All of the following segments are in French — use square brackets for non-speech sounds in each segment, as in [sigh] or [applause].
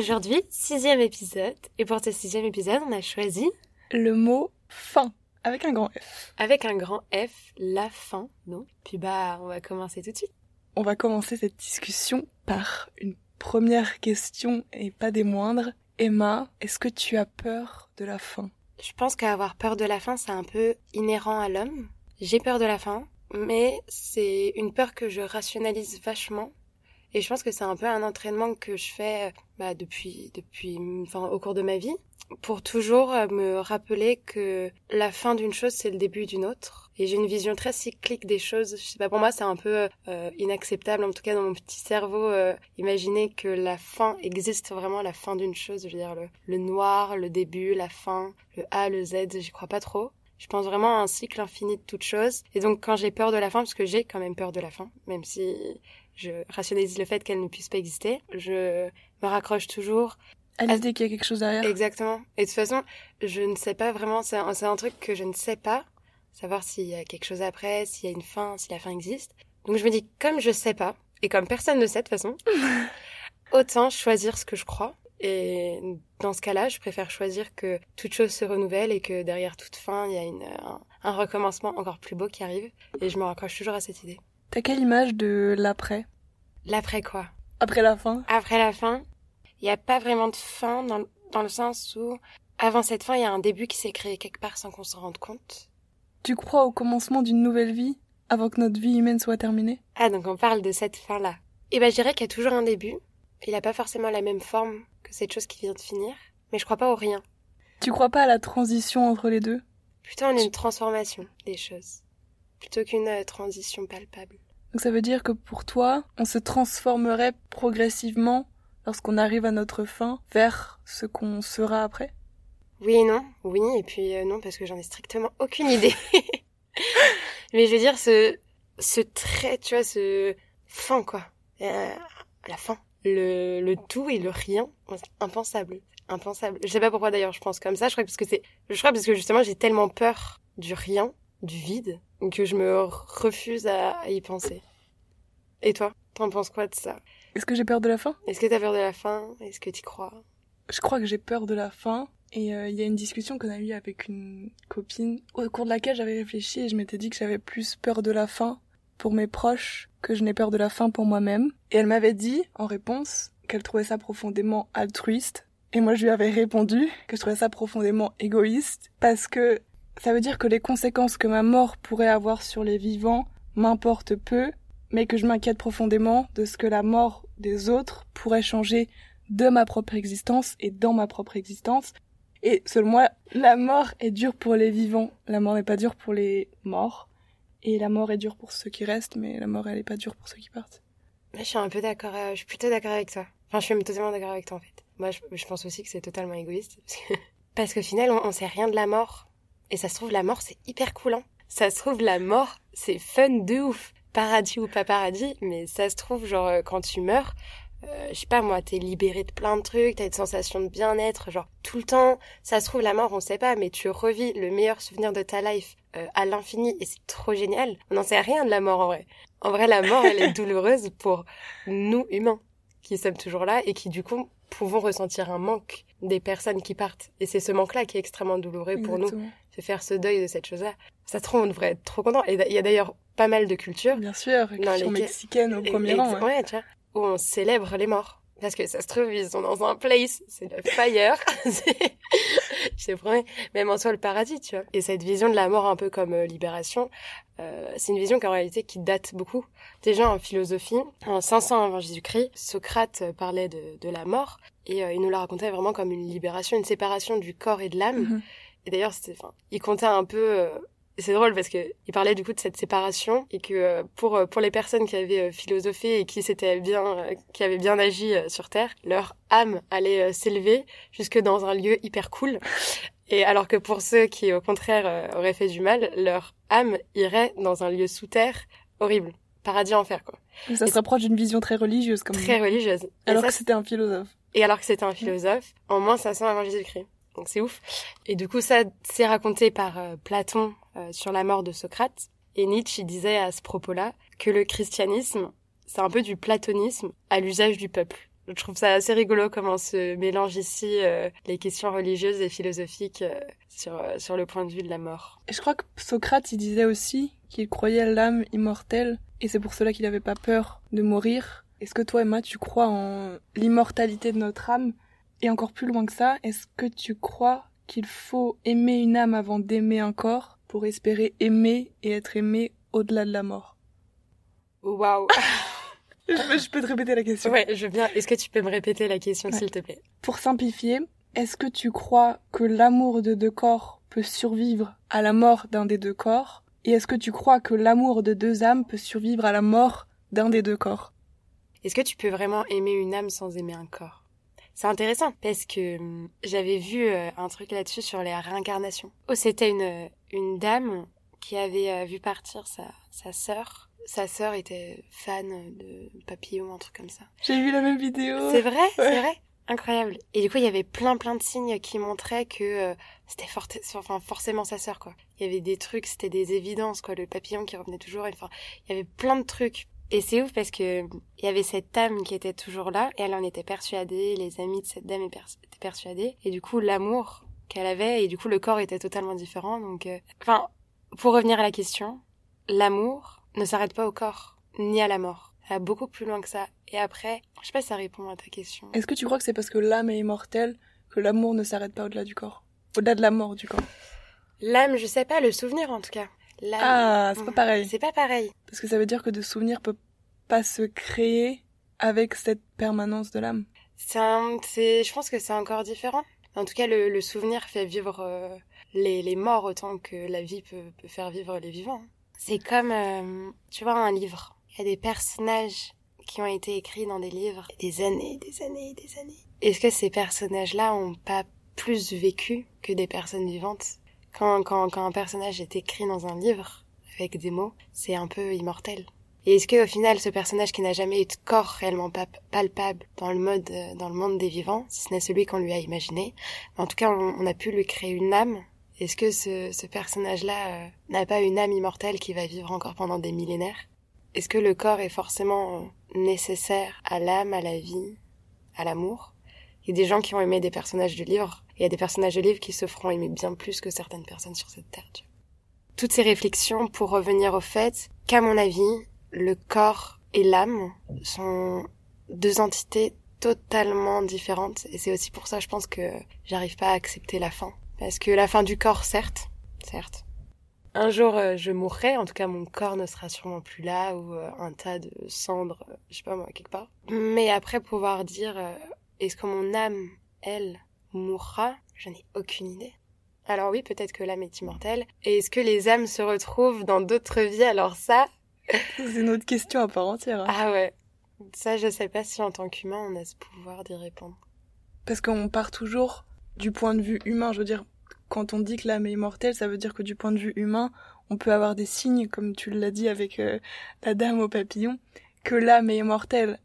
Aujourd'hui, sixième épisode. Et pour ce sixième épisode, on a choisi, Le mot fin, avec un grand F. avec un grand F, la fin, non Puis bah, on va commencer tout de suite. On va commencer cette discussion par une première question, et pas des moindres. Emma, est-ce que tu as peur de la fin? Je pense qu'avoir peur de la fin, c'est un peu inhérent à l'homme. J'ai peur de la fin, mais c'est une peur que je rationalise vachement. Et je pense que c'est un peu un entraînement que je fais bah, depuis, depuis, enfin, au cours de ma vie, pour toujours euh, me rappeler que la fin d'une chose, c'est le début d'une autre. Et j'ai une vision très cyclique des choses. Je sais pas, pour moi, c'est un peu euh, inacceptable, en tout cas dans mon petit cerveau, euh, imaginer que la fin existe vraiment, la fin d'une chose. Je veux dire, le, le noir, le début, la fin, le A, le Z, j'y crois pas trop. Je pense vraiment à un cycle infini de toutes choses. Et donc, quand j'ai peur de la fin, parce que j'ai quand même peur de la fin, même si je rationalise le fait qu'elle ne puisse pas exister, je me raccroche toujours À l'idée qu'il y a quelque chose derrière Exactement. Et de toute façon, je ne sais pas vraiment, c'est un, truc que je ne sais pas, savoir s'il y a quelque chose après, s'il y a une fin, si la fin existe. Donc je me dis, comme je sais pas, et comme personne ne sait de toute façon, [laughs] autant choisir ce que je crois. Et dans ce cas-là, je préfère choisir que toute chose se renouvelle et que derrière toute fin, il y a une, un, un recommencement encore plus beau qui arrive. Et je me raccroche toujours à cette idée. T'as quelle image de l'après? L'après quoi? Après la fin? Après la fin, il n'y a pas vraiment de fin dans, dans le sens où, avant cette fin, il y a un début qui s'est créé quelque part sans qu'on s'en rende compte. Tu crois au commencement d'une nouvelle vie avant que notre vie humaine soit terminée? Ah, donc on parle de cette fin-là. Et ben, je dirais qu'il y a toujours un début. Il n'a pas forcément la même forme que cette chose qui vient de finir. Mais je crois pas au rien. Tu crois pas à la transition entre les deux? Plutôt en une transformation des choses. Plutôt qu'une euh, transition palpable. Donc ça veut dire que pour toi, on se transformerait progressivement lorsqu'on arrive à notre fin vers ce qu'on sera après? Oui et non. Oui, et puis euh, non, parce que j'en ai strictement aucune idée. [laughs] Mais je veux dire, ce, ce trait, tu vois, ce fin, quoi. Euh, la fin. Le, le tout et le rien, impensable. Impensable. Je sais pas pourquoi d'ailleurs je pense comme ça. Je crois parce que c'est, je crois parce que justement j'ai tellement peur du rien, du vide, que je me refuse à, y penser. Et toi, t'en penses quoi de ça? Est-ce que j'ai peur de la fin? Est-ce que t'as peur de la fin? Est-ce que t'y crois? Je crois que j'ai peur de la fin. Et euh, il y a une discussion qu'on a eue avec une copine au cours de laquelle j'avais réfléchi et je m'étais dit que j'avais plus peur de la fin pour mes proches que je n'ai peur de la fin pour moi-même. Et elle m'avait dit, en réponse, qu'elle trouvait ça profondément altruiste. Et moi, je lui avais répondu que je trouvais ça profondément égoïste parce que ça veut dire que les conséquences que ma mort pourrait avoir sur les vivants m'importent peu, mais que je m'inquiète profondément de ce que la mort des autres pourrait changer de ma propre existence et dans ma propre existence. Et selon moi, la mort est dure pour les vivants, la mort n'est pas dure pour les morts. Et la mort est dure pour ceux qui restent, mais la mort elle est pas dure pour ceux qui partent. Je suis un peu d'accord, euh, je suis plutôt d'accord avec toi. Enfin, je suis totalement d'accord avec toi en fait. Moi, je, pense aussi que c'est totalement égoïste. [laughs] Parce qu'au final, on, on sait rien de la mort. Et ça se trouve, la mort, c'est hyper cool. Hein. Ça se trouve, la mort, c'est fun de ouf. Paradis ou pas paradis, mais ça se trouve, genre, euh, quand tu meurs, euh, je sais pas moi, t'es libéré de plein de trucs, t'as une sensation de bien-être, genre, tout le temps. Ça se trouve, la mort, on sait pas, mais tu revis le meilleur souvenir de ta life euh, à l'infini, et c'est trop génial. On n'en sait rien de la mort, en vrai. En vrai, la mort, elle est [laughs] douloureuse pour nous, humains, qui sommes toujours là, et qui, du coup, pouvons ressentir un manque des personnes qui partent. Et c'est ce manque-là qui est extrêmement douloureux pour nous. C'est faire ce deuil de cette chose-là. Ça trouve, on devrait être trop content. Et il y a d'ailleurs pas mal de cultures Bien sûr, culture mexicaine au premier rang. ouais. ouais, tu vois, où on célèbre les morts. Parce que ça se trouve, ils sont dans un place, c'est le fire. [laughs] C'est- Je te promets, même en soi, le paradis, tu vois. Et cette vision de la mort un peu comme euh, libération, euh, c'est une vision qu'en réalité qui date beaucoup. Déjà en philosophie, en 500 avant Jésus-Christ, Socrate euh, parlait de, de la mort et euh, il nous la racontait vraiment comme une libération, une séparation du corps et de l'âme. Mhm. Et d'ailleurs, c'était, enfin, il comptait un peu. euh, c'est drôle parce que il parlait du coup de cette séparation et que euh, pour euh, pour les personnes qui avaient philosophé et qui s'étaient bien qui avaient bien agi sur terre, leur âme allait s'élever jusque dans un lieu hyper cool. Et alors que pour ceux qui au contraire auraient fait du mal, leur âme irait dans un lieu sous terre horrible, paradis enfer quoi, Ça Et- se rapproche d'une vision très religieuse comme très religieuse. Alors ça, que c'était un philosophe. et alors que c'était un philosophe, en moins 500 avant Jésus-Christ. Donc c'est ouf. Et du coup, ça, c'est raconté par euh, Platon euh, sur la mort de Socrate. Et Nietzsche il disait à ce propos-là que le christianisme, c'est un peu du platonisme à l'usage du peuple. Je trouve ça assez rigolo comment se mélangent ici euh, les questions religieuses et philosophiques euh, sur, euh, sur le point de vue de la mort. Et je crois que Socrate, il disait aussi qu'il croyait à l'âme immortelle, et c'est pour cela qu'il n'avait pas peur de mourir. Est-ce que toi, Emma, tu crois en l'immortalité de notre âme? Et encore plus loin que ça, est-ce que tu crois qu'il faut aimer une âme avant d'aimer un corps pour espérer aimer et être aimé au-delà de la mort? Waouh. [laughs] Je, peux, te répéter la question. Ouais, je veux bien. Est-ce que tu peux me répéter la question, s'il te plaît? Pour simplifier, est-ce que tu crois que l'amour de deux corps peut survivre à la mort d'un des deux corps? Et est-ce que tu crois que l'amour de deux âmes peut survivre à la mort d'un des deux corps? Est-ce que tu peux vraiment aimer une âme sans aimer un corps? C'est intéressant parce que hum, j'avais vu euh, un truc là-dessus sur les réincarnations. Oh, c'était une, une dame qui avait euh, vu partir sa, sa sœur. Sa sœur était fan de papillons, un truc comme ça. J'ai vu la même vidéo. C'est vrai, c'est vrai. Incroyable. Et du coup, il y avait plein plein de signes qui montraient que euh, c'était enfin, forcément sa sœur, quoi. Il y avait des trucs, c'était des évidences, quoi. Le papillon qui revenait toujours. Enfin, il y avait plein de trucs et c'est ouf parce que il y avait cette âme qui était toujours là et elle en était persuadée, les amis de cette dame étaient persuadés et du coup l'amour qu'elle avait et du coup le corps était totalement différent donc euh, enfin pour revenir à la question, l'amour ne s'arrête pas au corps ni à la mort. Ça va beaucoup plus loin que ça. Et après, je sais pas si ça répond à ta question. Est-ce que tu crois que c'est parce que l'âme est immortelle que l'amour ne s'arrête pas au-delà du corps? Au-delà de la mort du corps? L'âme, je sais pas, le souvenir en tout cas. Ah, c'est pas pareil. C'est pas pareil. Parce que ça veut dire que de souvenirs peut pas se créer avec cette permanence de l'âme. C'est, je pense que c'est encore différent. En tout cas, le, souvenir fait vivre euh, les, les, morts autant que la vie peut, peut faire vivre les vivants. C'est comme, euh, tu vois, un livre. Il y a des personnages qui ont été écrits dans des livres des années, des années, des années. Est-ce que ces personnages-là ont pas plus vécu que des personnes vivantes? Quand, quand, quand un personnage est écrit dans un livre, avec des mots, c'est un peu immortel. Et est-ce que au final, ce personnage qui n'a jamais eu de corps réellement palpable dans le mode, euh, dans le monde des vivants, si ce n'est celui qu'on lui a imaginé, en tout cas, on, a pu lui créer une âme. Est-ce que ce, ce personnage-là euh, n'a pas une âme immortelle qui va vivre encore pendant des millénaires? Est-ce que le corps est forcément euh, nécessaire à l'âme, à la vie, à l'amour? Il y a des gens qui ont aimé des personnages de livres il y a des personnages de livres qui se feront aimer bien plus que certaines personnes sur cette terre. Toutes ces réflexions pour revenir au fait qu'à mon avis, le corps et l'âme sont deux entités totalement différentes. Et c'est aussi pour ça je pense que j'arrive pas à accepter la fin. Parce que la fin du corps certes certes. Un jour euh, je mourrai. En tout cas mon corps ne sera sûrement plus là ou euh, un tas de cendres euh, je sais pas moi quelque part. Mais après pouvoir dire est-ce que mon âme elle mourra Je n'ai aucune idée. Alors oui, peut-être que l'âme est immortelle. Et est-ce que les âmes se retrouvent dans d'autres vies Alors ça... C'est une autre question à part entière. Hein. Ah ouais. Ça, je sais pas si en tant qu'humain, on a ce pouvoir d'y répondre. Parce qu'on part toujours du point de vue humain. Je veux dire, quand on dit que l'âme est immortelle, ça veut dire que du point de vue humain, on peut avoir des signes, comme tu l'as dit avec euh, la dame au papillon, que l'âme est immortelle.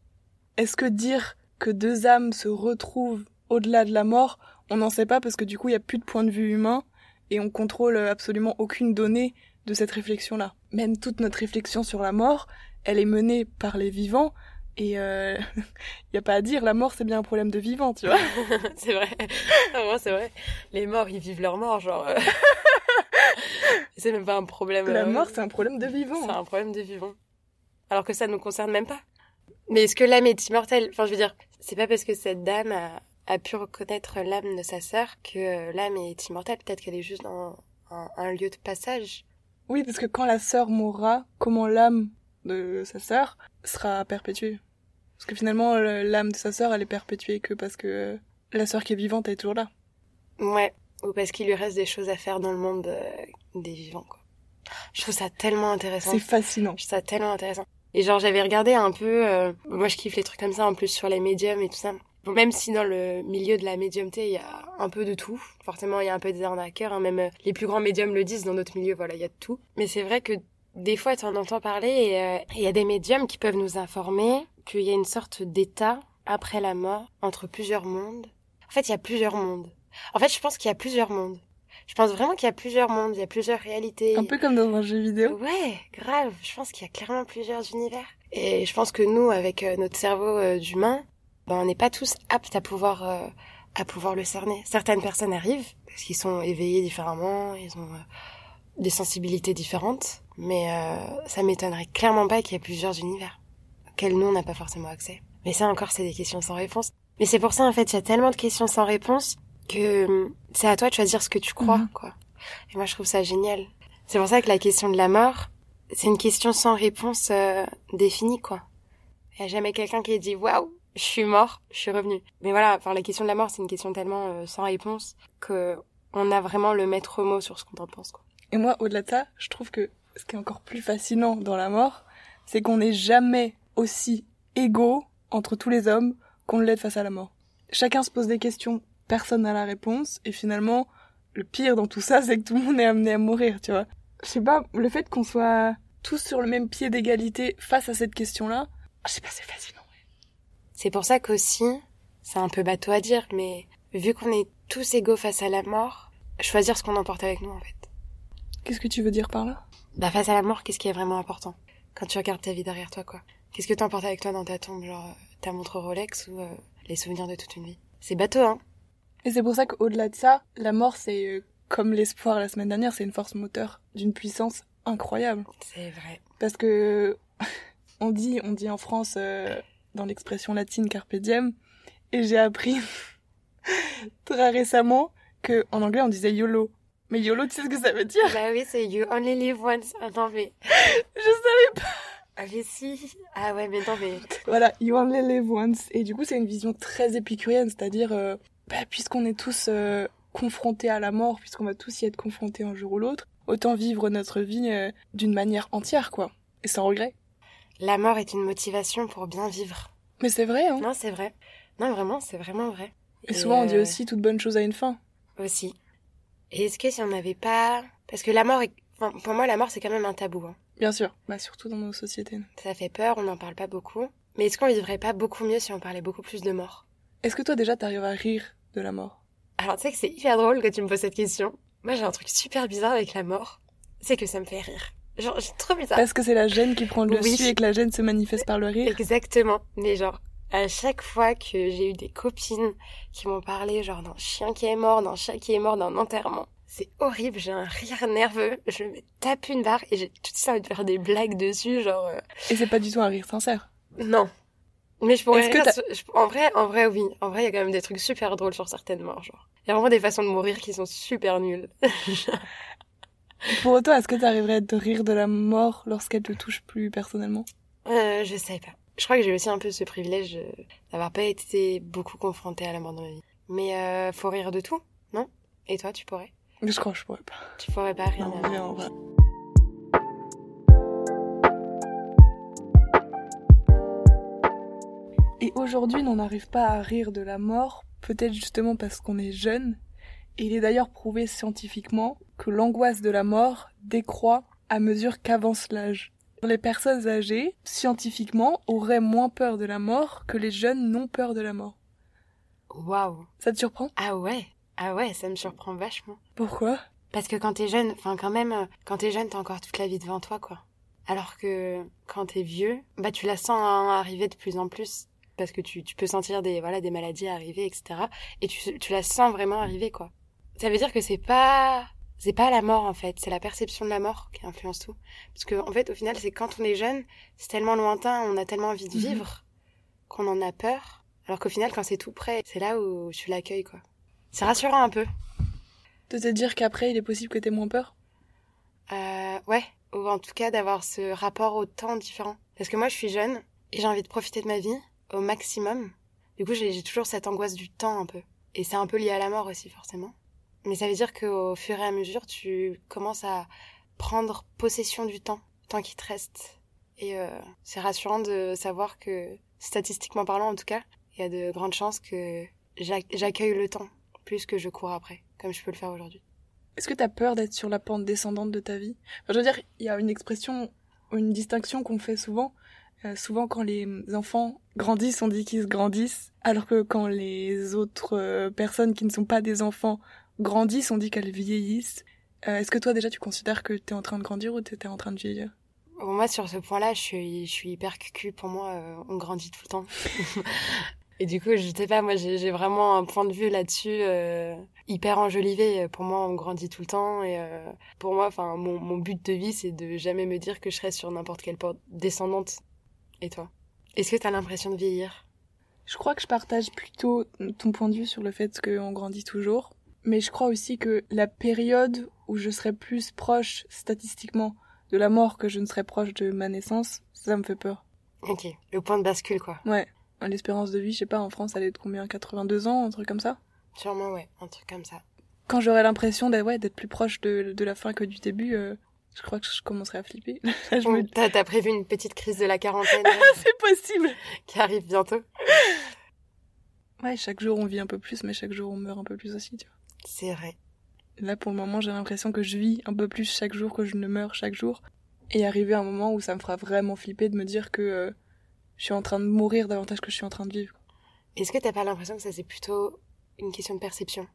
Est-ce que dire que deux âmes se retrouvent au-delà de la mort, on n'en sait pas parce que du coup, il n'y a plus de point de vue humain et on contrôle absolument aucune donnée de cette réflexion-là. Même toute notre réflexion sur la mort, elle est menée par les vivants et il euh, [laughs] n'y a pas à dire, la mort c'est bien un problème de vivant, tu vois. [laughs] c'est vrai. c'est vrai. Les morts, ils vivent leur mort, genre. Euh. [laughs] c'est même pas un problème. La euh, mort, c'est un problème de vivant. C'est un problème de vivant. Alors que ça ne nous concerne même pas. Mais est-ce que l'âme est immortelle? Enfin, je veux dire, c'est pas parce que cette dame a, a pu reconnaître l'âme de sa sœur que euh, l'âme est immortelle. Peut-être qu'elle est juste dans un, lieu de passage. Oui, parce que quand la sœur mourra, comment l'âme de sa sœur sera perpétuée? Parce que finalement, l'âme de sa sœur, elle est perpétuée que parce que la sœur qui est vivante est toujours là. Ouais, ou parce qu'il lui reste des choses à faire dans le monde euh, des vivants, quoi. Je trouve ça tellement intéressant. C'est fascinant. Je trouve ça tellement intéressant. Et genre, j'avais regardé un peu, euh, moi je kiffe les trucs comme ça, en plus sur les médiums et tout ça. Même si dans le milieu de la médiumté, il y a un peu de tout. Forcément, il y a un peu des arnaqueurs. Hein. Même euh, les plus grands médiums le disent dans notre milieu, voilà, il y a de tout. Mais c'est vrai que des fois, tu en entends parler et euh, il y a des médiums qui peuvent nous informer qu'il y a une sorte d'état après la mort entre plusieurs mondes. En fait, il y a plusieurs mondes. En fait, je pense qu'il y a plusieurs mondes. Je pense vraiment qu'il y a plusieurs mondes, il y a plusieurs réalités. Un peu comme dans un jeu vidéo. Ouais, grave. Je pense qu'il y a clairement plusieurs univers. Et je pense que nous, avec euh, notre cerveau d'humain, ben, on n'est pas tous aptes à pouvoir euh, à pouvoir le cerner. Certaines personnes arrivent parce qu'ils sont éveillés différemment, ils ont euh, des sensibilités différentes, mais euh, ça m'étonnerait clairement pas qu'il y ait plusieurs univers auxquels nous on n'a pas forcément accès. Mais ça encore, c'est des questions sans réponse. Mais c'est pour ça en fait, il y a tellement de questions sans réponse que hum, c'est à toi de choisir ce que tu crois, Mhm. quoi. Et moi, je trouve ça génial. C'est pour ça que la question de la mort, c'est une question sans réponse euh, définie, quoi. Il y a jamais quelqu'un qui dit waouh, je suis mort, je suis revenu. Mais voilà, enfin la question de la mort, c'est une question tellement euh, sans réponse que on a vraiment le maître mot sur ce qu'on en pense, quoi. Et moi, au-delà de ça, je trouve que ce qui est encore plus fascinant dans la mort, c'est qu'on n'est jamais aussi égaux entre tous les hommes qu'on l'est face à la mort. Chacun se pose des questions, personne n'a la réponse, et finalement, le pire dans tout ça, c'est que tout le monde est amené à mourir, tu vois. Je sais pas, le fait qu'on soit tous sur le même pied d'égalité face à cette question-là, je sais pas, c'est fascinant. C'est pour ça qu'aussi, c'est un peu bateau à dire, mais vu qu'on est tous égaux face à la mort, choisir ce qu'on emporte avec nous, en fait. Qu'est-ce que tu veux dire par là? Bah face à la mort, qu'est-ce qui est vraiment important? Quand tu regardes ta vie derrière toi, quoi. Qu'est-ce que t'emportes avec toi dans ta tombe, genre euh, ta montre Rolex ou euh, les souvenirs de toute une vie? C'est bateau, hein Et c'est pour ça qu'au-delà de ça, la mort, c'est euh, comme l'espoir la semaine dernière, c'est une force moteur d'une puissance incroyable. C'est vrai. Parce que [laughs] on dit, on dit en France euh, dans l'expression latine carpe diem, et j'ai appris [laughs] très récemment que en anglais on disait YOLO. Mais YOLO, tu sais ce que ça veut dire? Bah oui, c'est You Only Live Once. Attends, mais... [laughs] Je savais pas. Ah mais si Ah ouais, mais non, mais... Voilà, You Only Live Once. Et du coup, c'est une vision très épicurienne, c'est-à-dire, euh, bah, puisqu'on est tous euh, confrontés à la mort, puisqu'on va tous y être confrontés un jour ou l'autre, autant vivre notre vie euh, d'une manière entière, quoi. Et sans regret. La mort est une motivation pour bien vivre. Mais c'est vrai, hein. Non, c'est vrai. Non, vraiment, c'est vraiment vrai. Et souvent, on dit euh, aussi toute bonne chose a une fin. Aussi. Et est-ce que si on n'avait pas... Parce que la mort est... enfin, pour moi, la mort, c'est quand même un tabou. hein. Bien sûr. Bah, surtout dans nos sociétés. Ça fait peur, on n'en parle pas beaucoup. Mais est-ce qu'on vivrait pas beaucoup mieux si on parlait beaucoup plus de mort? Est-ce que toi, déjà, t'arrives à rire de la mort? Alors, tu sais que c'est hyper drôle que tu me poses cette question. Moi, j'ai un truc super bizarre avec la mort. C'est que ça me fait rire. Genre, c'est trop bizarre. Parce que c'est la gêne qui prend le Oui. dessus et que la gêne se manifeste par le rire. Exactement. Mais genre, à chaque fois que j'ai eu des copines qui m'ont parlé genre d'un chien qui est mort, d'un chat qui est mort, d'un enterrement, c'est horrible, j'ai un rire nerveux, je me tape une barre et j'ai tout ça envie de faire des blagues dessus, genre... euh, Et c'est pas du tout un rire sincère. Non. Mais je pourrais rire je- En vrai, en vrai, oui. En vrai, il y a quand même des trucs super drôles sur certaines morts, genre. Il y a vraiment des façons de mourir qui sont super nulles. [laughs] Pour autant, est-ce que t'arriverais à te rire de la mort lorsqu'elle te touche plus personnellement? Euh, je sais pas. Je crois que j'ai aussi un peu ce privilège euh, d'avoir pas été beaucoup confrontée à la mort dans ma vie. Mais euh, faut rire de tout, non? Et toi, tu pourrais? Je crois que je pourrais pas. Tu pourrais pas rire Non, de la mais mort. en vrai. Et aujourd'hui, on n'arrive pas à rire de la mort, peut-être justement parce qu'on est jeune. Et il est d'ailleurs prouvé scientifiquement que l'angoisse de la mort décroît à mesure qu'avance l'âge. Les personnes âgées, scientifiquement, auraient moins peur de la mort que les jeunes n'ont peur de la mort. Waouh Ça te surprend? Ah ouais Ah ouais, ça me surprend vachement. Pourquoi? Parce que quand t'es jeune, enfin quand même, euh, quand t'es jeune, t'as encore toute la vie devant toi, quoi. Alors que quand t'es vieux, bah tu la sens arriver de plus en plus. Parce que tu, tu peux sentir des, voilà, des maladies arriver, etc. Et tu, tu la sens vraiment arriver, quoi. Ça veut dire que c'est pas, c'est pas la mort, en fait. C'est la perception de la mort qui influence tout. Parce que, en fait, au final, c'est quand on est jeune, c'est tellement lointain, on a tellement envie de Mhm. vivre, qu'on en a peur. Alors qu'au final, quand c'est tout près, c'est là où tu l'accueilles, quoi. C'est rassurant un peu. De te dire qu'après, il est possible que t'aies moins peur? Euh, ouais, ou en tout cas d'avoir ce rapport au temps différent. Parce que moi, je suis jeune et j'ai envie de profiter de ma vie au maximum. Du coup, j'ai toujours cette angoisse du temps un peu. Et c'est un peu lié à la mort aussi, forcément. Mais ça veut dire qu'au fur et à mesure, tu commences à prendre possession du temps, le temps qui te reste. Et euh, c'est rassurant de savoir que, statistiquement parlant en tout cas, il y a de grandes chances que j'ac- j'accueille le temps plus que je cours après, comme je peux le faire aujourd'hui. Est-ce que t'as peur d'être sur la pente descendante de ta vie? Je veux dire, il y a une expression, une distinction qu'on fait souvent. Euh, souvent, quand les enfants grandissent, on dit qu'ils se grandissent, alors que quand les autres euh, personnes qui ne sont pas des enfants grandissent, on dit qu'elles vieillissent. Euh, Est-ce que toi, déjà, tu considères que t'es en train de grandir ou t'étais en train de vieillir? Bon, moi, sur ce point-là, je suis, je suis hyper cucu. Pour moi, euh, on grandit tout le temps. [laughs] Et du coup, je sais pas, moi, j'ai vraiment un point de vue là-dessus euh, hyper enjolivé. Pour moi, on grandit tout le temps. Et euh, pour moi, enfin, mon, mon but de vie, c'est de jamais me dire que je serai sur n'importe quelle porte descendante. Et toi? Est-ce que tu as l'impression de vieillir? Je crois que je partage plutôt ton point de vue sur le fait qu'on grandit toujours. Mais je crois aussi que la période où je serai plus proche statistiquement de la mort que je ne serai proche de ma naissance, ça me fait peur. Ok, le point de bascule quoi. Ouais, l'espérance de vie, je sais pas, en France, elle est de combien 82 ans, un truc comme ça? Sûrement, ouais, un truc comme ça. Quand j'aurai l'impression d'être ouais, plus proche de, de, la fin que du début, euh, je crois que je commencerai à flipper. [laughs] T'as prévu une petite crise de la quarantaine [laughs] C'est possible Qui arrive bientôt. Ouais, chaque jour on vit un peu plus, mais chaque jour on meurt un peu plus aussi, tu vois. C'est vrai. Là, pour le moment, j'ai l'impression que je vis un peu plus chaque jour que je ne meurs chaque jour. Et arriver à un moment où ça me fera vraiment flipper de me dire que euh, je suis en train de mourir davantage que je suis en train de vivre. Est-ce que t'as pas l'impression que ça c'est plutôt une question de perception?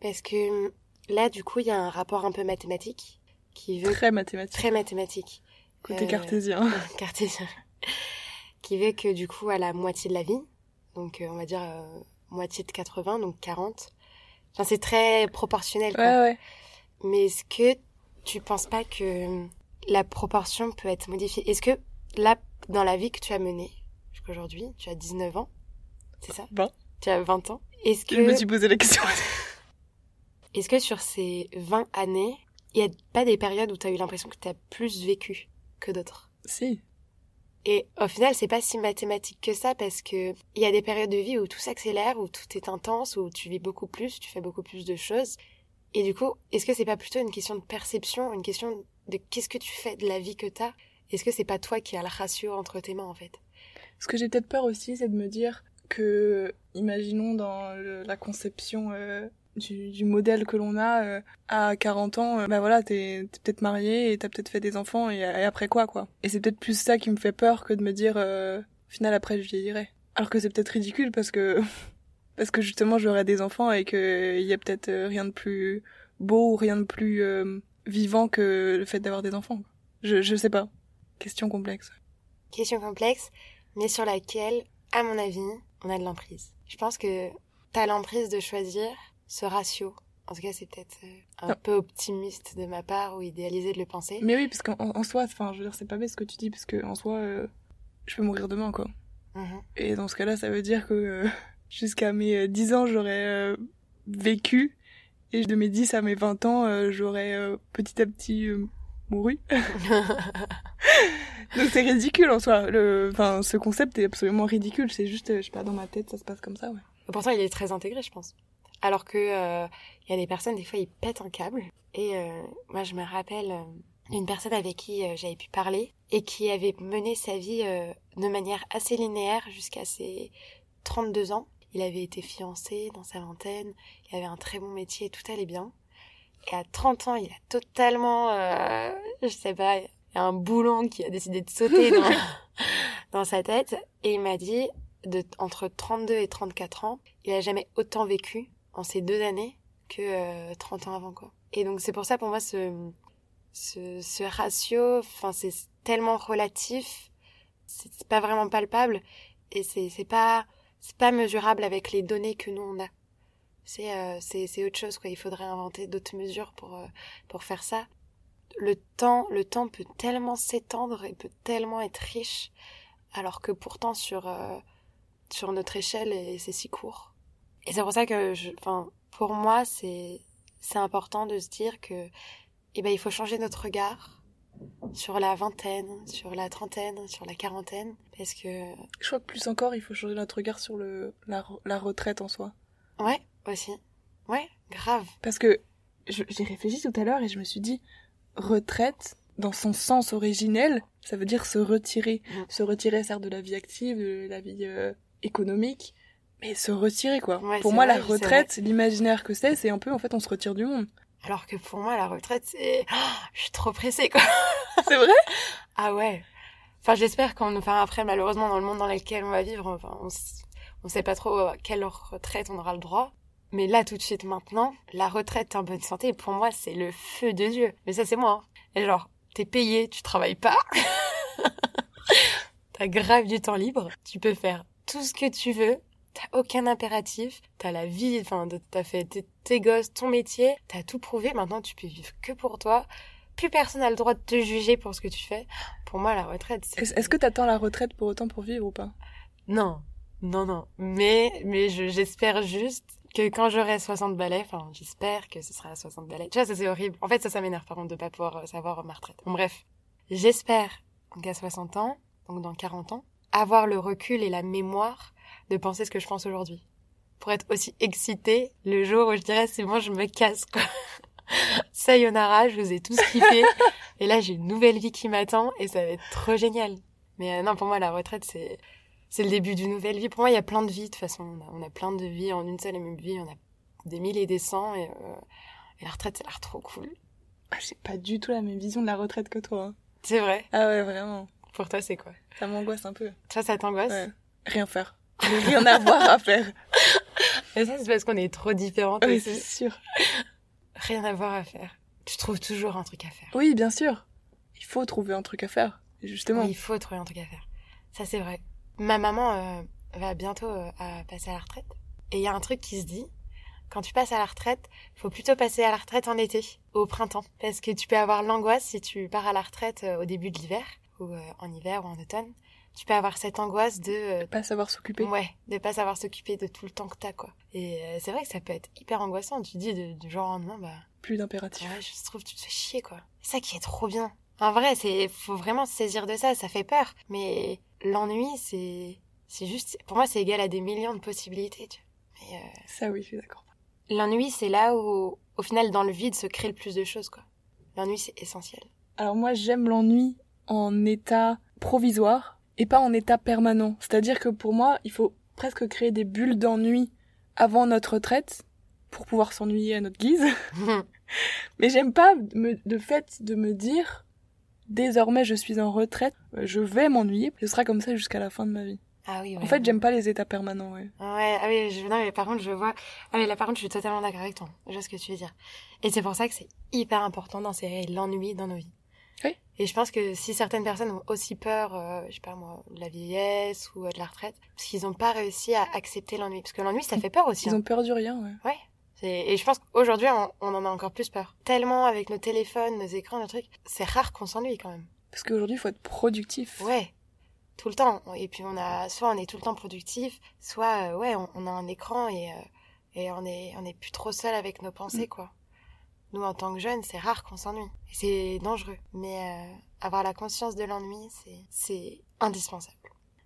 Parce que là, du coup, il y a un rapport un peu mathématique qui veut très mathématique, très mathématique, côté euh, cartésien, [laughs] cartésien, qui veut que du coup, à la moitié de la vie, donc euh, on va dire moitié de 80, donc 40, Enfin, c'est très proportionnel. Quoi. Ouais, ouais. Mais est-ce que tu penses pas que la proportion peut être modifiée? Est-ce que là, dans la vie que tu as menée jusqu'aujourd'hui, tu as 19 ans, c'est ça? 20. Tu as 20 ans. Est-ce que... Je me suis posé la question. [laughs] est-ce que sur ces 20 années, il n'y a pas des périodes où tu as eu l'impression que tu as plus vécu que d'autres? Si. Et au final, c'est pas si mathématique que ça parce que il y a des périodes de vie où tout s'accélère, où tout est intense, où tu vis beaucoup plus, tu fais beaucoup plus de choses. Et du coup, est-ce que c'est pas plutôt une question de perception, une question de qu'est-ce que tu fais de la vie que t'as? Est-ce que c'est pas toi qui as le ratio entre tes mains en fait? Ce que j'ai peut-être peur aussi, c'est de me dire que, imaginons dans la conception euh, du, modèle que l'on a euh, à 40 ans, euh, bah voilà, t'es peut-être marié et t'as peut-être fait des enfants et, après quoi quoi. Et c'est peut-être plus ça qui me fait peur que de me dire euh, au final après je vieillirai. Alors que c'est peut-être ridicule parce que [laughs] parce que justement j'aurai des enfants et que il y a peut-être rien de plus beau ou rien de plus vivant que le fait d'avoir des enfants. Je je sais pas. Question complexe. Question complexe, mais sur laquelle, à mon avis, on a de l'emprise. Je pense que t'as l'emprise de choisir ce ratio. En tout cas, c'est peut-être euh, un peu optimiste de ma part ou idéalisé de le penser. Mais oui, parce qu'en soi, enfin, je veux dire, c'est pas bête ce que tu dis, parce qu'en soi, euh, je peux mourir demain, quoi. Mhm. Et dans ce cas-là, ça veut dire que euh, jusqu'à mes 10 ans, j'aurais vécu, et de mes 10 à mes 20 ans, j'aurais petit à petit mouru. [laughs] Donc c'est ridicule en soi. Le... Enfin, ce concept est absolument ridicule. C'est juste, je sais pas, dans ma tête, ça se passe comme ça, ouais. Pourtant, il est très intégré, je pense. Alors que il euh, y a des personnes, des fois, ils pètent un câble. Et euh, moi, je me rappelle euh, d'une personne avec qui j'avais pu parler et qui avait mené sa vie de manière assez linéaire jusqu'à ses 32 ans. Il avait été fiancé dans sa vingtaine, il avait un très bon métier, tout allait bien. Et à 30 ans, il a totalement, je sais pas, il y a un boulon qui a décidé de sauter dans, [laughs] dans sa tête. Et il m'a dit, de, entre 32 et 34 ans, il a jamais autant vécu en ces deux années que 30 euh, ans avant quoi. Et donc c'est pour ça pour moi ce ce, ce ratio, enfin c'est tellement relatif, c'est pas vraiment palpable et c'est pas c'est pas mesurable avec les données que nous on a. C'est euh, c'est autre chose quoi, il faudrait inventer d'autres mesures pour euh, pour faire ça. Le temps le temps peut tellement s'étendre et peut tellement être riche alors que pourtant sur sur notre échelle c'est si court. Et c'est pour ça que, je, enfin, pour moi, c'est c'est important de se dire que, eh ben, il faut changer notre regard sur la vingtaine, sur la trentaine, sur la quarantaine, parce que. Je crois que plus encore, il faut changer notre regard sur le la, la retraite en soi. Ouais, aussi. Ouais, grave. Parce que j'ai réfléchi tout à l'heure et je me suis dit, retraite, dans son sens originel, ça veut dire se retirer. Mm. Se retirer, certes, de la vie active, de la vie euh, économique, mais se retirer quoi. pour moi, la retraite, l'imaginaire que c'est, c'est un peu en fait on se retire du monde. Alors que pour moi, la retraite, c'est, oh, je suis trop pressée quoi. [laughs] c'est vrai? Ah ouais. Enfin, j'espère qu'on, enfin après, malheureusement, dans le monde dans lequel on va vivre, enfin, on, on sait pas trop à quelle retraite on aura le droit. Mais là, tout de suite, maintenant, la retraite en bonne santé, pour moi, c'est le feu de Dieu. Mais ça, c'est moi. Hein. Et genre, t'es payé, tu travailles pas. [laughs] T'as grave du temps libre. Tu peux faire tout ce que tu veux T'as aucun impératif, t'as la vie, enfin, t'as fait tes, tes gosses, ton métier, t'as tout prouvé, maintenant tu peux vivre que pour toi. Plus personne n'a le droit de te juger pour ce que tu fais. Pour moi, la retraite, c'est... Est-ce que t'attends la retraite pour autant pour vivre ou pas? Non, non, non. Mais, mais j'espère juste que quand j'aurai 60 balais, enfin, j'espère que ce sera à 60 balais. Tu vois, ça c'est horrible. En fait, ça, ça m'énerve par contre de pas pouvoir euh, savoir ma retraite. Bon, bref. J'espère qu'à 60 ans, donc dans 40 ans, avoir le recul et la mémoire de penser ce que je pense aujourd'hui. Pour être aussi excitée le jour où je dirais c'est bon, je me casse, quoi. [laughs] Sayonara, je vous ai tous kiffé. et là, j'ai une nouvelle vie qui m'attend et ça va être trop génial. Mais euh, non, pour moi, la retraite, c'est, c'est le début d'une nouvelle vie. Pour moi, il y a plein de vies, de toute façon. On a, plein de vies en une seule et même vie. On a des mille et des cents et, euh, et la retraite, ça a l'air trop cool. Ah, j'ai pas du tout la même vision de la retraite que toi. Hein. C'est vrai. Ah ouais, vraiment. Pour toi, c'est quoi? Ça m'angoisse un peu. Ça, ça t'angoisse? Ouais. Rien faire. Rien avoir à faire. Et ça, c'est parce qu'on est trop différentes. Oui, c'est sûr. Rien à voir à faire. Tu trouves toujours un truc à faire. Oui, bien sûr. Il faut trouver un truc à faire, justement. Oui, il faut trouver un truc à faire. Ça, c'est vrai. Ma maman euh, va bientôt euh, à passer à la retraite. Et il y a un truc qui se dit, quand tu passes à la retraite, faut plutôt passer à la retraite en été, au printemps. Parce que tu peux avoir l'angoisse si tu pars à la retraite euh, au début de l'hiver, ou euh, en hiver ou en automne. Tu peux avoir cette angoisse de... euh, Pas savoir s'occuper. Ouais, de pas savoir s'occuper de tout le temps que t'as, quoi. Et euh, c'est vrai que ça peut être hyper angoissant. Tu dis de- jour au lendemain, bah... Plus d'impératif. Ouais, je trouve que tu te fais chier, quoi. C'est ça qui est trop bien. En vrai, c'est, faut vraiment se saisir de ça, ça fait peur. Mais l'ennui, c'est, c'est juste, pour moi, c'est égal à des millions de possibilités, tu vois. Mais, euh, Ça, oui, je suis d'accord. l'ennui, c'est là où, au final, dans le vide, se crée le plus de choses, quoi. L'ennui, c'est essentiel. Alors moi, j'aime l'ennui en état provisoire et pas en état permanent. C'est-à-dire que pour moi, il faut presque créer des bulles d'ennui avant notre retraite pour pouvoir s'ennuyer à notre guise. [laughs] Mais j'aime pas me, le fait de me dire désormais je suis en retraite, je vais m'ennuyer, ce sera comme ça jusqu'à la fin de ma vie. ah oui, ouais. En fait, j'aime pas les états permanents, ouais. Ouais, ah oui, je, non, mais par contre, je vois, ah mais là, par contre, je suis totalement d'accord avec toi. Je vois ce que tu veux dire. Et c'est pour ça que c'est hyper important d'insérer l'ennui dans nos vies. Oui. Et je pense que si certaines personnes ont aussi peur, euh, je sais pas moi, de la vieillesse ou euh, de la retraite, parce qu'ils n'ont pas réussi à accepter l'ennui. Parce que l'ennui, ça fait peur aussi. Ils hein. ont peur du rien, ouais. Et je pense qu'aujourd'hui, on, on en a encore plus peur. Tellement avec nos téléphones, nos écrans, nos trucs, c'est rare qu'on s'ennuie quand même. Parce qu'aujourd'hui, il faut être productif. Ouais. Tout le temps. Et puis on a, soit on est tout le temps productif, soit, euh, ouais, on, on a un écran et, et on est, on est plus trop seul avec nos pensées, quoi. Nous, en tant que jeunes, c'est rare qu'on s'ennuie. C'est dangereux. Mais euh, avoir la conscience de l'ennui, c'est, indispensable.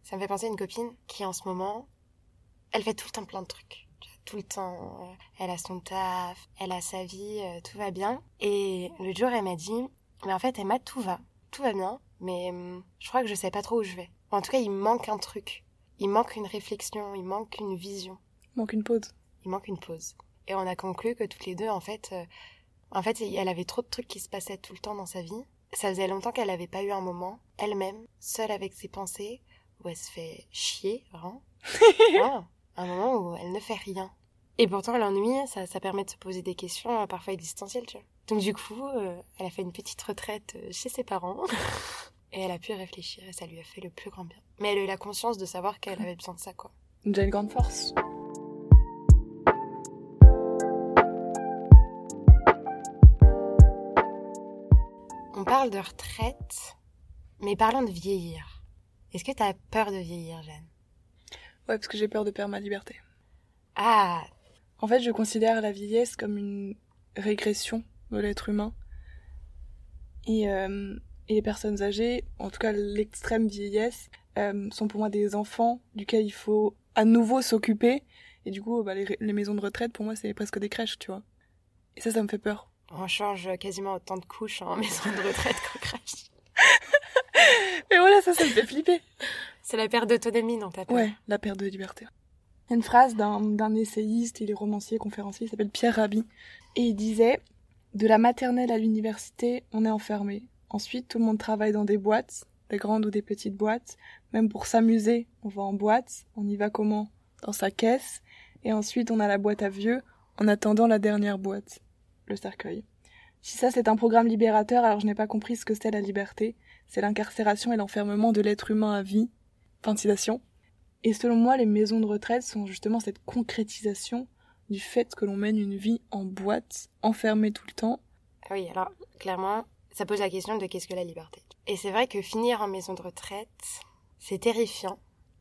Ça me fait penser à une copine qui, en ce moment, elle fait tout le temps plein de trucs. Tout le temps, euh, elle a son taf, elle a sa vie, euh, tout va bien. Et le jour, elle m'a dit, mais en fait, Emma, tout va. Tout va bien, mais hum, je crois que je sais pas trop où je vais. En tout cas, il manque un truc. Il manque une réflexion, il manque une vision, Il manque une pause. il manque une pause. Et on a conclu que toutes les deux, en fait, euh, en fait, elle avait trop de trucs qui se passaient tout le temps dans sa vie. Ça faisait longtemps qu'elle n'avait pas eu un moment, elle-même, seule avec ses pensées, où elle se fait chier, vraiment. [laughs] Vraiment. un moment où elle ne fait rien. Et pourtant, l'ennui, ça, ça permet de se poser des questions, euh, parfois existentielles, tu vois. Donc du coup, euh, elle a fait une petite retraite euh, chez ses parents. [laughs] et elle a pu réfléchir et ça lui a fait le plus grand bien. Mais elle a eu la conscience de savoir qu'elle avait besoin de ça, quoi. Une grande force. Parle de retraite, mais parlons de vieillir. Est-ce que t'as peur de vieillir, Jeanne? Ouais, parce que j'ai peur de perdre ma liberté. Ah, En fait, je considère la vieillesse comme une régression de l'être humain. Et, euh, et les personnes âgées, en tout cas l'extrême vieillesse, euh, sont pour moi des enfants duquel il faut à nouveau s'occuper. Et du coup, bah, les, les maisons de retraite, pour moi, c'est presque des crèches, tu vois. Et ça, ça me fait peur. On change quasiment autant de couches en [laughs] maison de retraite qu'en crèche. Et voilà, ça, ça me fait flipper. C'est la perte d'autonomie dont t'as peur. Ouais, la perte de liberté. Il y a une phrase d'un d'un essayiste, il est romancier, conférencier, il s'appelle Pierre Rabhi. Et il disait De la maternelle à l'université, on est enfermé. Ensuite, tout le monde travaille dans des boîtes, des grandes ou des petites boîtes. Même pour s'amuser, on va en boîte. On y va comment? Dans sa caisse. Et ensuite, on a la boîte à vieux, en attendant la dernière boîte, cercueil. Si ça c'est un programme libérateur, alors je n'ai pas compris ce que c'est la liberté. C'est l'incarcération et l'enfermement de l'être humain à vie. Fin. Et selon moi, les maisons de retraite sont justement cette concrétisation du fait que l'on mène une vie en boîte, enfermée tout le temps. Oui, alors clairement, ça pose la question de qu'est-ce que la liberté? Et c'est vrai que finir en maison de retraite, c'est terrifiant.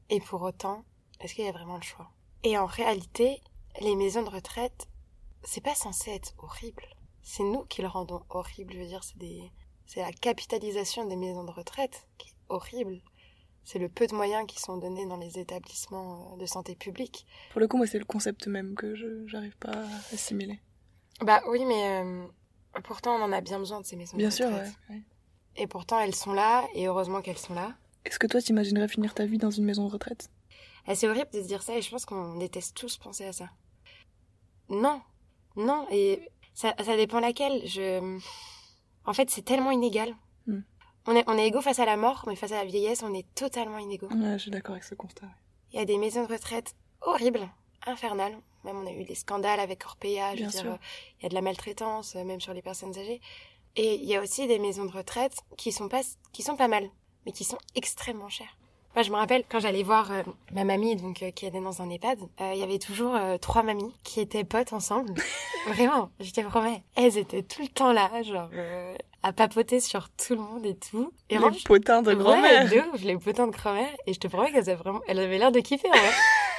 Et pour autant, est-ce qu'il y a vraiment le choix? Et en réalité, les maisons de retraite, c'est pas censé être horrible. C'est nous qui le rendons horrible. Je veux dire, c'est des, c'est la capitalisation des maisons de retraite qui est horrible. C'est le peu de moyens qui sont donnés dans les établissements euh, de santé publique. Pour le coup, moi, c'est le concept même que je j'arrive pas à assimiler. Bah oui, mais euh, pourtant, on en a bien besoin de ces maisons Bien de sûr, retraite. ouais. Et pourtant, elles sont là, et heureusement qu'elles sont là. Est-ce que toi, t'imaginerais finir ta vie dans une maison de retraite? Et c'est horrible de se dire ça, et je pense qu'on déteste tous penser à ça. Non, non, et ça, ça dépend laquelle. Je... En fait, c'est tellement inégal. Hmm. On est, on est égaux face à la mort, mais face à la vieillesse, on est totalement inégaux. Ouais, je suis d'accord avec ce constat. ouais. Il y a des maisons de retraite horribles, infernales. Même on a eu des scandales avec Orpea, je veux dire, euh, il y a de la maltraitance, euh, même sur les personnes âgées. Et il y a aussi des maisons de retraite qui sont pas, qui sont pas mal, mais qui sont extrêmement chères. Moi, je me rappelle quand j'allais voir euh, ma mamie, donc euh, qui était dans un EHPAD, euh, il y avait toujours euh, trois mamies qui étaient potes ensemble. [laughs] Vraiment, je te promets, elles étaient tout le temps là, genre euh, à papoter sur tout le monde et tout. Et Les vraiment, potins de Ouais, grand-mère de ouf, les potins de grand-mère. Et je te promets qu'elle avait vraiment, elle avait l'air de kiffer, en vrai.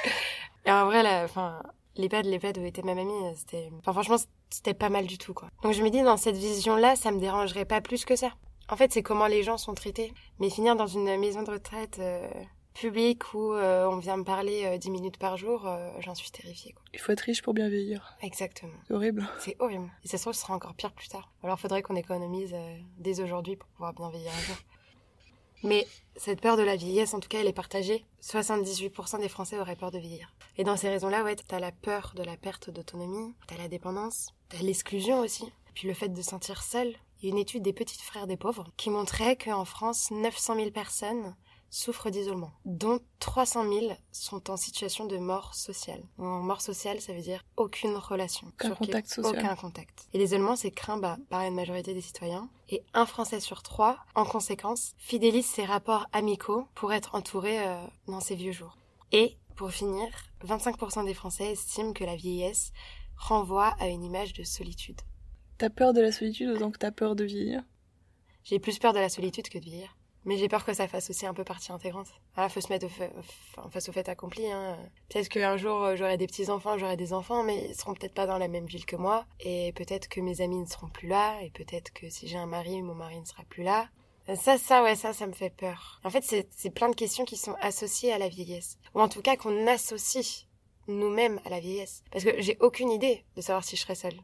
[laughs] et en vrai, là, enfin, l'EHPAD, l'EHPAD où était ma mamie, c'était, enfin, franchement, c'était pas mal du tout, quoi. Donc je me dis, dans cette vision-là, ça me dérangerait pas plus que ça. En fait, c'est comment les gens sont traités. Mais finir dans une maison de retraite euh, publique où euh, on vient me parler euh, 10 minutes par jour, euh, j'en suis terrifiée, quoi. Il faut être riche pour bien vieillir. Exactement. C'est horrible. C'est horrible. Et ça se trouve, ce sera encore pire plus tard. Alors, faudrait qu'on économise dès aujourd'hui pour pouvoir bien vieillir un jour. Mais cette peur de la vieillesse, en tout cas, elle est partagée. 78% des Français auraient peur de vieillir. Et dans ces raisons-là, ouais, t'as la peur de la perte d'autonomie, t'as la dépendance, t'as l'exclusion aussi, puis le fait de se sentir seul. Il y a une étude des Petites Frères des Pauvres qui montrait qu'en France, 900 000 personnes souffrent d'isolement, dont 300 000 sont en situation de mort sociale. En mort sociale, ça veut dire aucune relation. Aucun Sur contact social. Aucun contact. Et l'isolement, c'est craint bah, par une majorité des citoyens. Et un Français sur trois, en conséquence, fidélise ses rapports amicaux pour être entouré euh, dans ses vieux jours. Et, pour finir, 25% des Français estiment que la vieillesse renvoie à une image de solitude. T'as peur de la solitude autant que t'as peur de vieillir? J'ai plus peur de la solitude que de vieillir. Mais j'ai peur que ça fasse aussi un peu partie intégrante. Ah, faut se mettre face au fait accompli. Hein. Peut-être qu'un jour euh, j'aurai des petits enfants, j'aurai des enfants, mais ils seront peut-être pas dans la même ville que moi. Et peut-être que mes amis ne seront plus là. Et peut-être que si j'ai un mari, mon mari ne sera plus là. Euh, Ça, ça, ouais, ça, ça me fait peur. En fait, c'est plein de questions qui sont associées à la vieillesse. Ou en tout cas qu'on associe nous-mêmes à la vieillesse. Parce que j'ai aucune idée de savoir si je serai seule.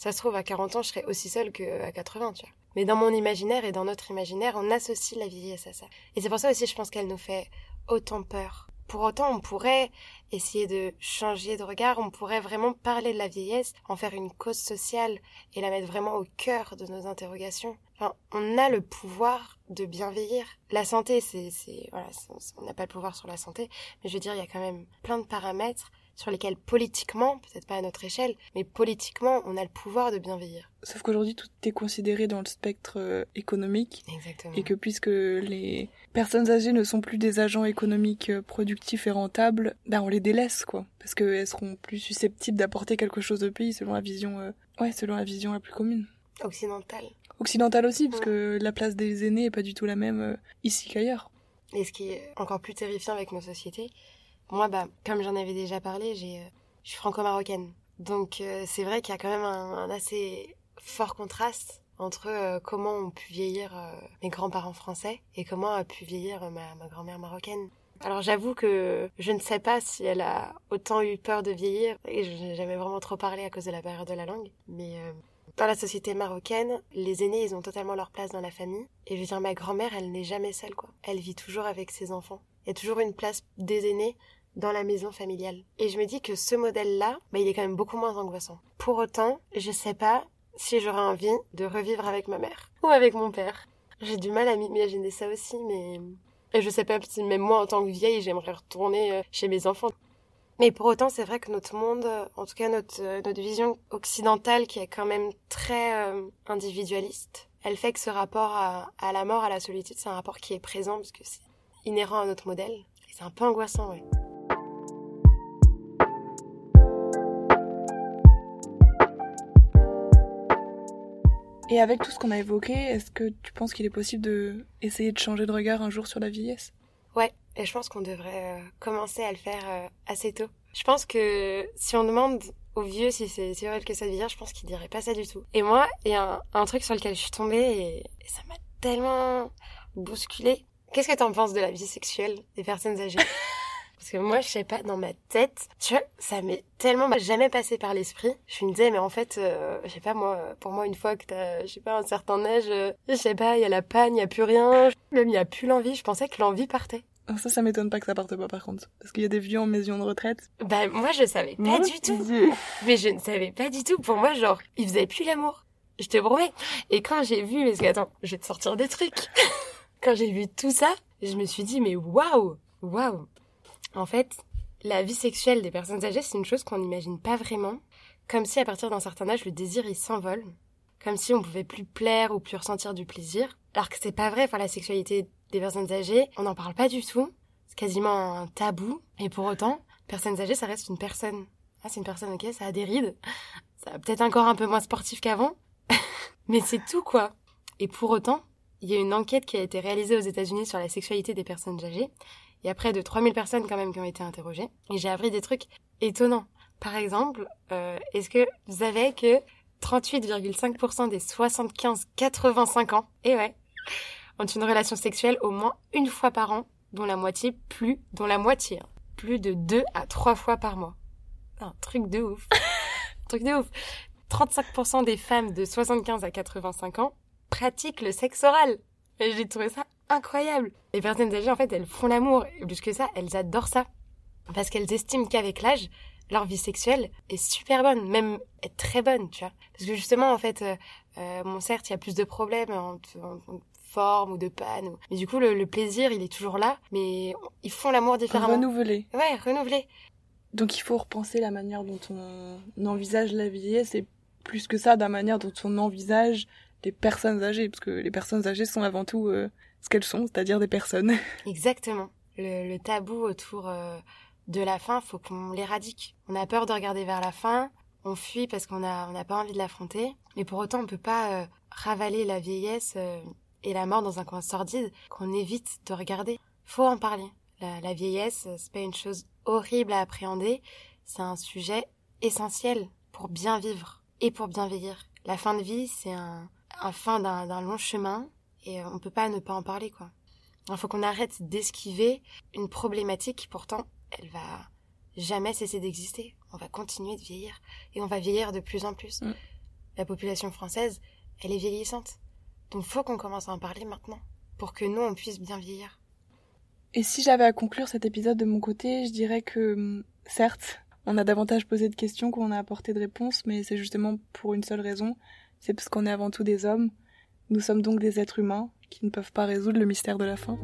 Ça se trouve, à 40 ans, je serai aussi seule qu'à 80, tu vois. Mais dans mon imaginaire et dans notre imaginaire, on associe la vieillesse à ça. Et c'est pour ça aussi, je pense qu'elle nous fait autant peur. Pour autant, on pourrait essayer de changer de regard, on pourrait vraiment parler de la vieillesse, en faire une cause sociale et la mettre vraiment au cœur de nos interrogations. Enfin, on a le pouvoir de bien vieillir. La santé, c'est, voilà, on n'a pas le pouvoir sur la santé, mais je veux dire, il y a quand même plein de paramètres sur lesquels politiquement, peut-être pas à notre échelle, mais politiquement, on a le pouvoir de bien vieillir. Sauf qu'aujourd'hui, tout est considéré dans le spectre euh, économique. Exactement. Et que puisque les personnes âgées ne sont plus des agents économiques euh, productifs et rentables, ben on les délaisse quoi. Parce qu'elles seront plus susceptibles d'apporter quelque chose au pays selon la vision, euh, ouais, selon la vision la plus commune. Occidental. Occidentale aussi, parce que la place des aînés est pas du tout la même euh, ici qu'ailleurs. Et ce qui est encore plus terrifiant avec nos sociétés, moi, bah, comme j'en avais déjà parlé, j'ai, euh, je suis franco-marocaine. Donc euh, c'est vrai qu'il y a quand même un, assez fort contraste entre euh, comment ont pu vieillir euh, mes grands-parents français et comment a pu vieillir ma, ma grand-mère marocaine. Alors j'avoue que je ne sais pas si elle a autant eu peur de vieillir, et je n'ai jamais vraiment trop parlé à cause de la barrière de la langue, mais dans la société marocaine, les aînés, ils ont totalement leur place dans la famille. Et je veux dire, ma grand-mère, elle n'est jamais seule, quoi. Elle vit toujours avec ses enfants. Il y a toujours une place des aînés dans la maison familiale. Et je me dis que ce modèle-là, bah, il est quand même beaucoup moins angoissant. Pour autant, je sais pas si j'aurais envie de revivre avec ma mère ou avec mon père. J'ai du mal à m'imaginer ça aussi, mais... Et je sais pas si même moi, en tant que vieille, j'aimerais retourner euh, chez mes enfants. Mais pour autant, c'est vrai que notre monde, en tout cas notre, euh, notre vision occidentale, qui est quand même très euh, individualiste, elle fait que ce rapport à, la mort, à la solitude, c'est un rapport qui est présent parce que c'est inhérent à notre modèle. C'est un peu angoissant, ouais. Et avec tout ce qu'on a évoqué, est-ce que tu penses qu'il est possible de essayer de changer de regard un jour sur la vieillesse? Ouais, et je pense qu'on devrait euh, commencer à le faire euh, assez tôt. Je pense que si on demande aux vieux si c'est vrai que ça de vieillir, je pense qu'ils diraient pas ça du tout. Et moi, il y a un, truc sur lequel je suis tombée et, et ça m'a tellement bousculée. Qu'est-ce que t'en penses de la vie sexuelle des personnes âgées? [laughs] Parce que moi, je sais pas, dans ma tête, tu vois, ça m'est tellement jamais passé par l'esprit. Je me disais, mais en fait, euh, je sais pas, moi, pour moi, une fois que t'as, je sais pas, un certain âge, euh, je sais pas, il y a la panne, il y a plus rien, même il y a plus l'envie, je pensais que l'envie partait. Ah, ça, ça m'étonne pas que ça parte pas par contre. Parce qu'il y a des vieux en maison de retraite. Bah, moi, je savais pas du tout. Mais je ne savais pas du tout. Pour moi, genre, ils faisaient plus l'amour. Je te promets. Et quand j'ai vu, parce que attends, je vais te sortir des trucs. [laughs] quand j'ai vu tout ça, je me suis dit, mais waouh! Waouh! En fait, la vie sexuelle des personnes âgées, c'est une chose qu'on n'imagine pas vraiment. Comme si à partir d'un certain âge, le désir, il s'envole. Comme si on pouvait plus plaire ou plus ressentir du plaisir. Alors que c'est pas vrai, enfin, la sexualité des personnes âgées, on n'en parle pas du tout. C'est quasiment un tabou. Et pour autant, personnes âgées, ça reste une personne. Ah, c'est une personne, ok, ça a des rides. Ça a peut-être encore un peu moins sportif qu'avant. [laughs] Mais c'est tout, quoi. Et pour autant, il y a une enquête qui a été réalisée aux États-Unis sur la sexualité des personnes âgées. Il y a près de 3000 personnes quand même qui ont été interrogées. Et j'ai appris des trucs étonnants. Par exemple, euh, est-ce que vous savez que 38,5% des 75-85 ans, et ouais, ont une relation sexuelle au moins une fois par an, dont la moitié plus, dont la moitié, hein, plus de deux à trois fois par mois. Un truc de ouf. un truc de ouf. 35% des femmes de 75 à 85 ans pratiquent le sexe oral. Et j'ai trouvé ça incroyable. Les personnes âgées, en fait, elles font l'amour. Et plus que ça, elles adorent ça. Parce qu'elles estiment qu'avec l'âge, leur vie sexuelle est super bonne, même est très bonne, tu vois. Parce que justement, en fait, euh, euh bon, certes, il y a plus de problèmes en, forme ou de panne. Mais du coup, le, plaisir, il est toujours là, mais ils font l'amour différemment. Renouveler. Ouais, renouveler. Donc il faut repenser la manière dont on envisage la vieillesse et plus que ça, la manière dont on envisage les personnes âgées, parce que les personnes âgées sont avant tout euh, ce qu'elles sont, c'est-à-dire des personnes. [laughs] Exactement. Le, tabou autour euh, de la fin, faut qu'on l'éradique. On a peur de regarder vers la fin, on fuit parce qu'on n'a pas envie de l'affronter, mais pour autant on peut pas euh, ravaler la vieillesse et la mort dans un coin sordide qu'on évite de regarder. Faut en parler. La, la vieillesse, c'est pas une chose horrible à appréhender, c'est un sujet essentiel pour bien vivre et pour bien vieillir. La fin de vie, c'est un fin d'un long chemin et on peut pas ne pas en parler quoi. Il faut qu'on arrête d'esquiver une problématique qui pourtant elle va jamais cesser d'exister. On va continuer de vieillir et on va vieillir de plus en plus. Mm. La population française, elle est vieillissante. Donc faut qu'on commence à en parler maintenant pour que nous on puisse bien vieillir. Et si j'avais à conclure cet épisode de mon côté, je dirais que mm, certes, on a davantage posé de questions qu'on a apporté de réponses, mais c'est justement pour une seule raison, c'est parce qu'on est avant tout des hommes. Nous sommes donc des êtres humains qui ne peuvent pas résoudre le mystère de la fin.